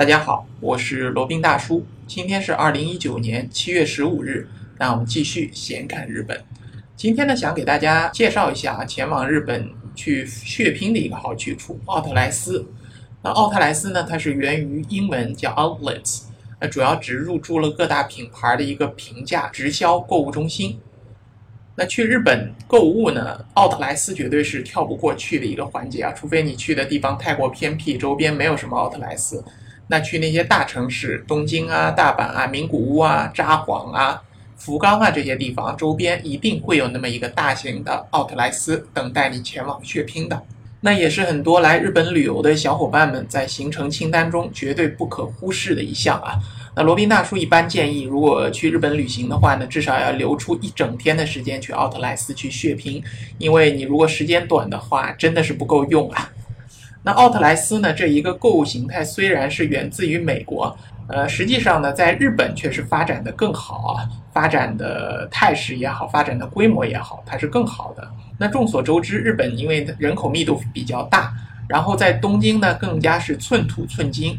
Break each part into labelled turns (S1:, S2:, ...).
S1: 大家好，我是罗宾大叔。今天是二零一九年七月十五日，那我们继续闲侃日本。今天呢，想给大家介绍一下前往日本去血拼的一个好去处——奥特莱斯。那奥特莱斯呢，它是源于英文叫 outlets，那主要指入驻了各大品牌的一个平价直销购物中心。那去日本购物呢，奥特莱斯绝对是跳不过去的一个环节啊，除非你去的地方太过偏僻，周边没有什么奥特莱斯。那去那些大城市，东京啊、大阪啊、名古屋啊、札幌啊、福冈啊这些地方周边，一定会有那么一个大型的奥特莱斯等待你前往血拼的。那也是很多来日本旅游的小伙伴们在行程清单中绝对不可忽视的一项啊。那罗宾大叔一般建议，如果去日本旅行的话呢，至少要留出一整天的时间去奥特莱斯去血拼，因为你如果时间短的话，真的是不够用啊。那奥特莱斯呢？这一个购物形态虽然是源自于美国，呃，实际上呢，在日本却是发展的更好啊，发展的态势也好，发展的规模也好，它是更好的。那众所周知，日本因为人口密度比较大，然后在东京呢更加是寸土寸金，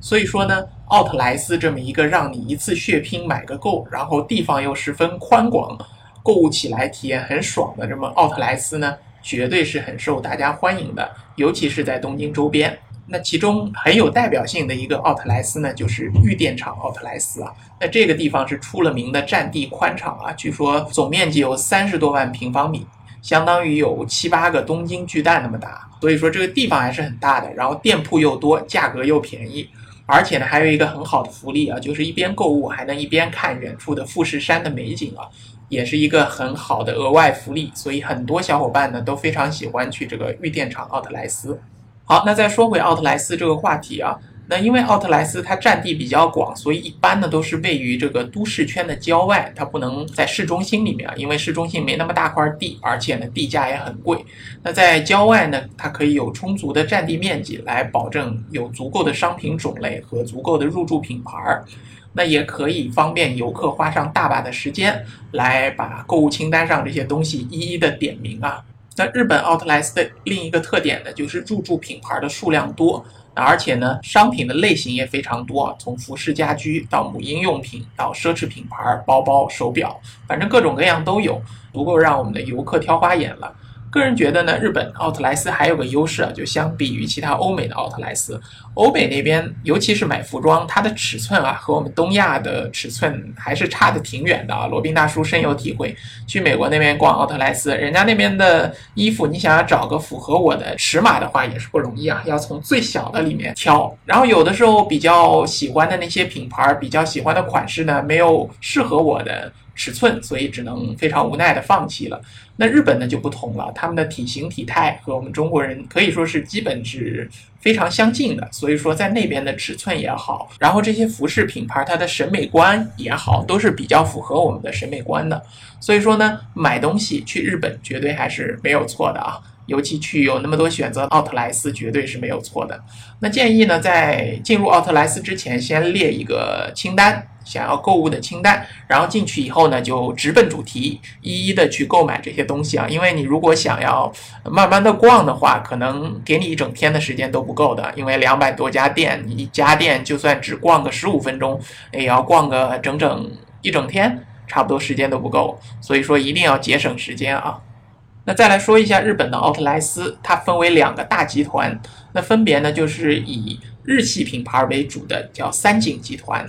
S1: 所以说呢，奥特莱斯这么一个让你一次血拼买个够，然后地方又十分宽广，购物起来体验很爽的这么奥特莱斯呢。绝对是很受大家欢迎的，尤其是在东京周边。那其中很有代表性的一个奥特莱斯呢，就是御电厂奥特莱斯啊。那这个地方是出了名的占地宽敞啊，据说总面积有三十多万平方米，相当于有七八个东京巨蛋那么大。所以说这个地方还是很大的，然后店铺又多，价格又便宜，而且呢还有一个很好的福利啊，就是一边购物还能一边看远处的富士山的美景啊。也是一个很好的额外福利，所以很多小伙伴呢都非常喜欢去这个玉电场奥特莱斯。好，那再说回奥特莱斯这个话题啊，那因为奥特莱斯它占地比较广，所以一般呢都是位于这个都市圈的郊外，它不能在市中心里面，因为市中心没那么大块地，而且呢地价也很贵。那在郊外呢，它可以有充足的占地面积来保证有足够的商品种类和足够的入驻品牌儿。那也可以方便游客花上大把的时间来把购物清单上这些东西一一的点名啊。那日本奥特莱斯的另一个特点呢，就是入驻品牌的数量多，而且呢，商品的类型也非常多，从服饰家居到母婴用品到奢侈品牌、包包、手表，反正各种各样都有，足够让我们的游客挑花眼了。个人觉得呢，日本奥特莱斯还有个优势啊，就相比于其他欧美的奥特莱斯，欧美那边尤其是买服装，它的尺寸啊和我们东亚的尺寸还是差的挺远的啊。罗宾大叔深有体会，去美国那边逛奥特莱斯，人家那边的衣服，你想要找个符合我的尺码的话也是不容易啊，要从最小的里面挑。然后有的时候比较喜欢的那些品牌，比较喜欢的款式呢，没有适合我的。尺寸，所以只能非常无奈的放弃了。那日本呢就不同了，他们的体型体态和我们中国人可以说是基本是非常相近的，所以说在那边的尺寸也好，然后这些服饰品牌它的审美观也好，都是比较符合我们的审美观的。所以说呢，买东西去日本绝对还是没有错的啊。尤其去有那么多选择，奥特莱斯绝对是没有错的。那建议呢，在进入奥特莱斯之前，先列一个清单，想要购物的清单。然后进去以后呢，就直奔主题，一一的去购买这些东西啊。因为你如果想要慢慢的逛的话，可能给你一整天的时间都不够的。因为两百多家店，你一家店就算只逛个十五分钟，也要逛个整整一整天，差不多时间都不够。所以说一定要节省时间啊。那再来说一下日本的奥特莱斯，它分为两个大集团，那分别呢就是以日系品牌为主的叫三井集团，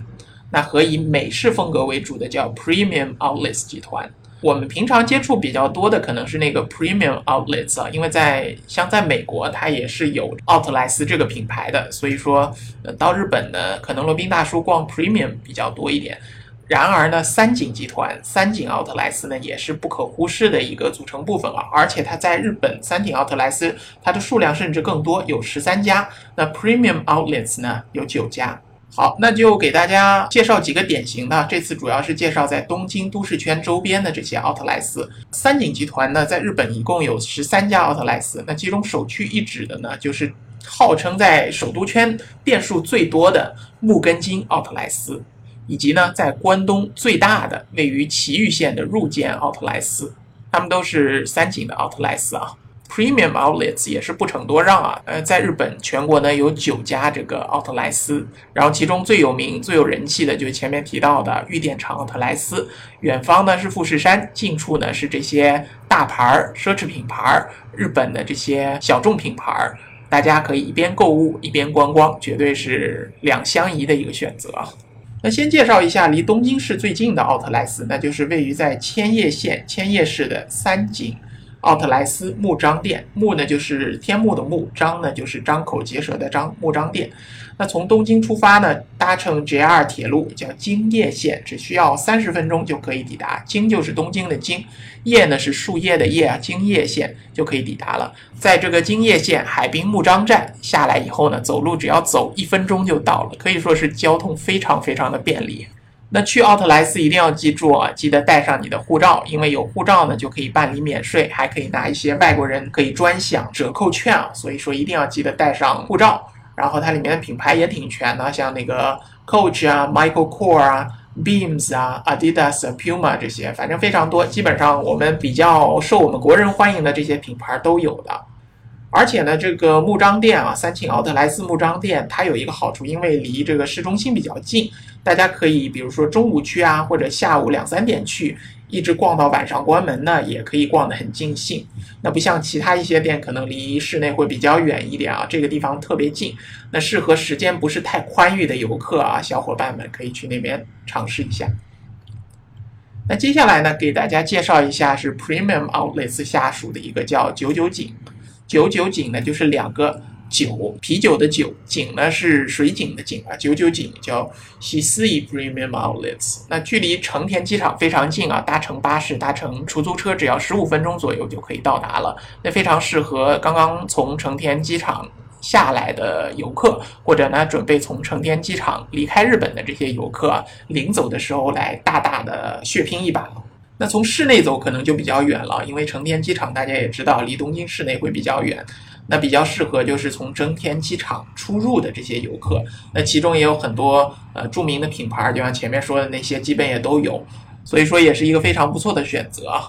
S1: 那和以美式风格为主的叫 Premium Outlets 集团。我们平常接触比较多的可能是那个 Premium Outlets 啊，因为在像在美国它也是有奥特莱斯这个品牌的，所以说呃到日本呢，可能罗宾大叔逛 Premium 比较多一点。然而呢，三井集团、三井奥特莱斯呢，也是不可忽视的一个组成部分啊。而且它在日本，三井奥特莱斯它的数量甚至更多，有十三家。那 Premium Outlets 呢，有九家。好，那就给大家介绍几个典型的。这次主要是介绍在东京都市圈周边的这些奥特莱斯。三井集团呢，在日本一共有十三家奥特莱斯。那其中首屈一指的呢，就是号称在首都圈店数最多的木根津奥特莱斯。以及呢，在关东最大的位于埼玉县的入间奥特莱斯，他们都是三井的奥特莱斯啊。Premium outlets 也是不骋多让啊。呃，在日本全国呢有九家这个奥特莱斯，然后其中最有名、最有人气的就是前面提到的玉电厂奥特莱斯。远方呢是富士山，近处呢是这些大牌儿、奢侈品牌儿、日本的这些小众品牌儿。大家可以一边购物一边观光，绝对是两相宜的一个选择。那先介绍一下离东京市最近的奥特莱斯，那就是位于在千叶县千叶市的三井。奥特莱斯木章店，木呢就是天木的木，章呢就是张口结舌的张，木章店。那从东京出发呢，搭乘 JR 铁路叫京叶线，只需要三十分钟就可以抵达。京就是东京的京，叶呢是树叶的叶啊，京叶线就可以抵达了。在这个京叶线海滨木章站下来以后呢，走路只要走一分钟就到了，可以说是交通非常非常的便利。那去奥特莱斯一定要记住啊，记得带上你的护照，因为有护照呢就可以办理免税，还可以拿一些外国人可以专享折扣券啊。所以说一定要记得带上护照。然后它里面的品牌也挺全的，像那个 Coach 啊、Michael Kors 啊、Beams 啊、Adidas、Puma 这些，反正非常多。基本上我们比较受我们国人欢迎的这些品牌都有的。而且呢，这个木章店啊，三庆奥特莱斯木章店，它有一个好处，因为离这个市中心比较近，大家可以比如说中午去啊，或者下午两三点去，一直逛到晚上关门呢，也可以逛得很尽兴。那不像其他一些店，可能离室内会比较远一点啊，这个地方特别近，那适合时间不是太宽裕的游客啊，小伙伴们可以去那边尝试一下。那接下来呢，给大家介绍一下是 Premium Outlets 下属的一个叫九九井。九九井呢，就是两个酒，啤酒的酒，井呢是水井的井啊。九九井叫西斯伊 Premium Outlets，那距离成田机场非常近啊，搭乘巴士、搭乘出租车，只要十五分钟左右就可以到达了。那非常适合刚刚从成田机场下来的游客，或者呢准备从成田机场离开日本的这些游客，临走的时候来大大的血拼一把。那从市内走可能就比较远了，因为成田机场大家也知道，离东京市内会比较远。那比较适合就是从成田机场出入的这些游客。那其中也有很多呃著名的品牌，就像前面说的那些，基本也都有，所以说也是一个非常不错的选择啊。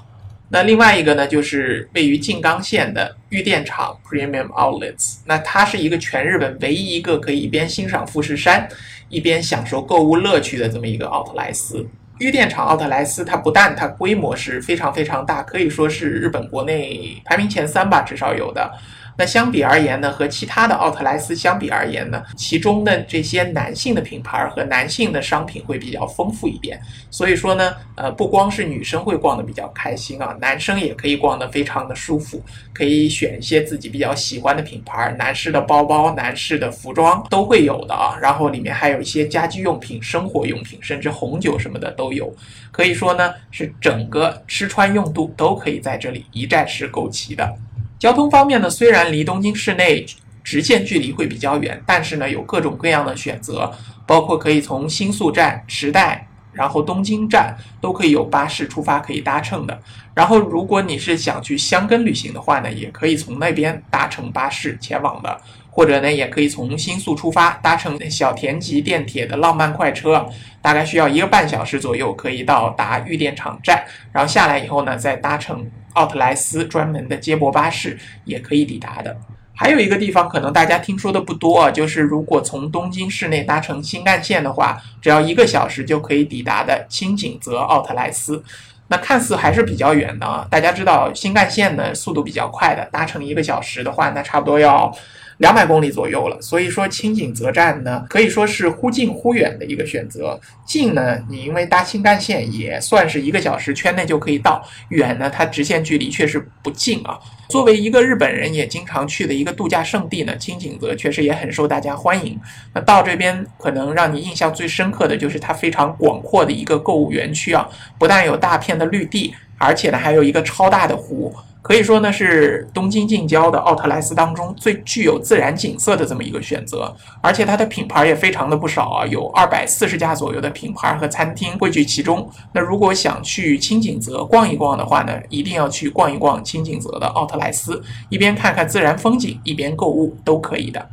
S1: 那另外一个呢，就是位于静冈县的玉电厂 Premium Outlets。那它是一个全日本唯一一个可以一边欣赏富士山，一边享受购物乐趣的这么一个奥特莱斯。玉电厂奥特莱斯，它不但它规模是非常非常大，可以说是日本国内排名前三吧，至少有的。那相比而言呢，和其他的奥特莱斯相比而言呢，其中的这些男性的品牌和男性的商品会比较丰富一点。所以说呢，呃，不光是女生会逛得比较开心啊，男生也可以逛得非常的舒服，可以选一些自己比较喜欢的品牌，男士的包包、男士的服装都会有的啊。然后里面还有一些家居用品、生活用品，甚至红酒什么的都有。可以说呢，是整个吃穿用度都可以在这里一站式购齐的。交通方面呢，虽然离东京市内直线距离会比较远，但是呢，有各种各样的选择，包括可以从新宿站、池袋，然后东京站都可以有巴士出发可以搭乘的。然后，如果你是想去箱根旅行的话呢，也可以从那边搭乘巴士前往的，或者呢，也可以从新宿出发搭乘小田急电铁的浪漫快车，大概需要一个半小时左右可以到达御电厂站，然后下来以后呢，再搭乘。奥特莱斯专门的接驳巴士也可以抵达的。还有一个地方可能大家听说的不多啊，就是如果从东京市内搭乘新干线的话，只要一个小时就可以抵达的青井泽奥特莱斯。那看似还是比较远的啊。大家知道新干线呢速度比较快的，搭乘一个小时的话，那差不多要。两百公里左右了，所以说青井泽站呢，可以说是忽近忽远的一个选择。近呢，你因为搭新干线也算是一个小时圈内就可以到；远呢，它直线距离确实不近啊。作为一个日本人也经常去的一个度假胜地呢，青井泽确实也很受大家欢迎。那到这边可能让你印象最深刻的就是它非常广阔的一个购物园区啊，不但有大片的绿地，而且呢还有一个超大的湖。可以说呢，是东京近郊的奥特莱斯当中最具有自然景色的这么一个选择，而且它的品牌也非常的不少啊，有二百四十家左右的品牌和餐厅汇聚其中。那如果想去清景泽逛一逛的话呢，一定要去逛一逛清景泽的奥特莱斯，一边看看自然风景，一边购物都可以的。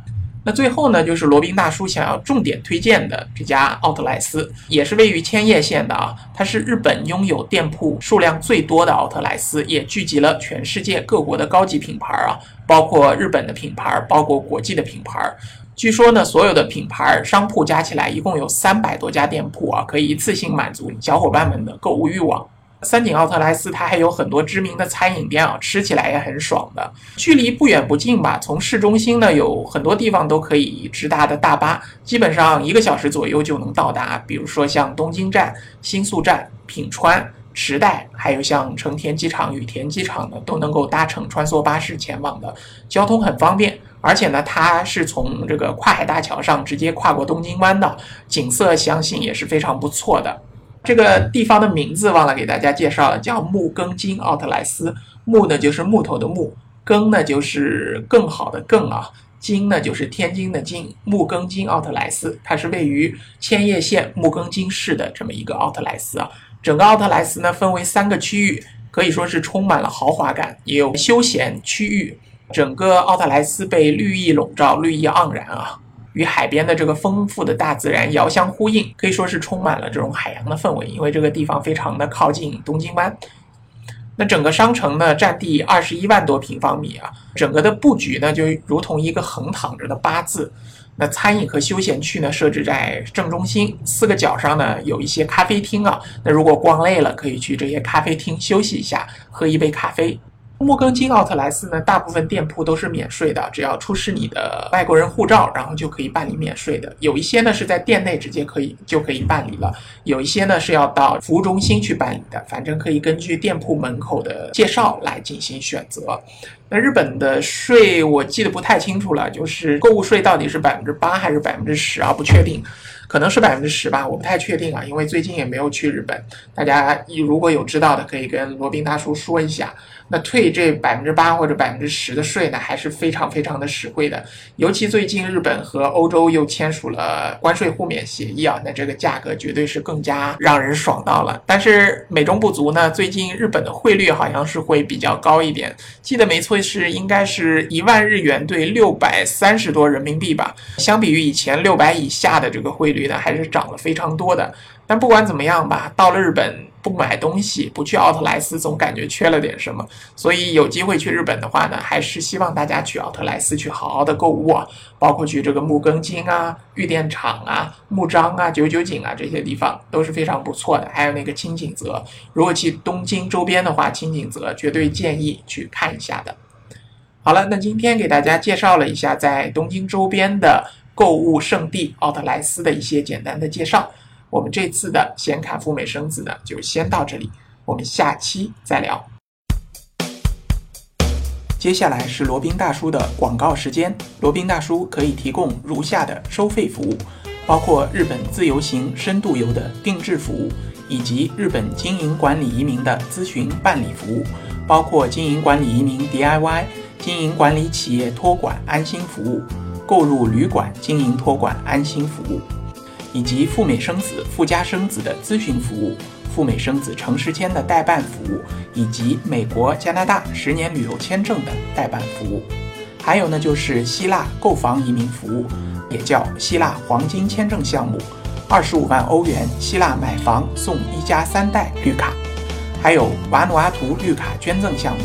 S1: 那最后呢，就是罗宾大叔想要重点推荐的这家奥特莱斯，也是位于千叶县的啊。它是日本拥有店铺数量最多的奥特莱斯，也聚集了全世界各国的高级品牌啊，包括日本的品牌，包括国际的品牌。据说呢，所有的品牌商铺加起来一共有三百多家店铺啊，可以一次性满足小伙伴们的购物欲望。三井奥特莱斯，它还有很多知名的餐饮店啊，吃起来也很爽的。距离不远不近吧，从市中心呢有很多地方都可以直达的大巴，基本上一个小时左右就能到达。比如说像东京站、新宿站、品川、池袋，还有像成田机场、羽田机场呢，都能够搭乘穿梭巴士前往的，交通很方便。而且呢，它是从这个跨海大桥上直接跨过东京湾的，景色相信也是非常不错的。这个地方的名字忘了给大家介绍了，叫木更津奥特莱斯。木呢就是木头的木，更呢就是更好的更啊，津呢就是天津的津。木更津奥特莱斯，它是位于千叶县木更津市的这么一个奥特莱斯啊。整个奥特莱斯呢分为三个区域，可以说是充满了豪华感，也有休闲区域。整个奥特莱斯被绿意笼罩，绿意盎然啊。与海边的这个丰富的大自然遥相呼应，可以说是充满了这种海洋的氛围。因为这个地方非常的靠近东京湾，那整个商城呢占地二十一万多平方米啊，整个的布局呢就如同一个横躺着的八字。那餐饮和休闲区呢设置在正中心，四个角上呢有一些咖啡厅啊。那如果逛累了，可以去这些咖啡厅休息一下，喝一杯咖啡。木更津奥特莱斯呢，大部分店铺都是免税的，只要出示你的外国人护照，然后就可以办理免税的。有一些呢是在店内直接可以就可以办理了，有一些呢是要到服务中心去办理的。反正可以根据店铺门口的介绍来进行选择。那日本的税我记得不太清楚了，就是购物税到底是百分之八还是百分之十啊？不确定。可能是百分之十吧，我不太确定啊，因为最近也没有去日本。大家如果有知道的，可以跟罗宾大叔说一下。那退这百分之八或者百分之十的税呢，还是非常非常的实惠的。尤其最近日本和欧洲又签署了关税互免协议啊，那这个价格绝对是更加让人爽到了。但是美中不足呢，最近日本的汇率好像是会比较高一点，记得没错是应该是一万日元兑六百三十多人民币吧。相比于以前六百以下的这个汇率呢，还是涨了非常多的。但不管怎么样吧，到了日本。不买东西，不去奥特莱斯，总感觉缺了点什么。所以有机会去日本的话呢，还是希望大家去奥特莱斯去好好的购物啊，包括去这个木更津啊、玉电厂啊、木章啊、九九井啊这些地方都是非常不错的。还有那个青井泽，如果去东京周边的话，青井泽绝对建议去看一下的。好了，那今天给大家介绍了一下在东京周边的购物圣地奥特莱斯的一些简单的介绍。我们这次的显卡赴美生子呢，就先到这里，我们下期再聊。接下来是罗宾大叔的广告时间。罗宾大叔可以提供如下的收费服务，包括日本自由行、深度游的定制服务，以及日本经营管理移民的咨询办理服务，包括经营管理移民 DIY、经营管理企业托管安心服务、购入旅馆经营托管安心服务。以及赴美生子、赴加生子的咨询服务，赴美生子城市签的代办服务，以及美国、加拿大十年旅游签证的代办服务，还有呢就是希腊购房移民服务，也叫希腊黄金签证项目，二十五万欧元希腊买房送一家三代绿卡，还有瓦努阿图绿卡捐赠项目，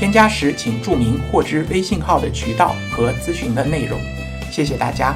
S1: 添加时请注明获知微信号的渠道和咨询的内容。谢谢大家。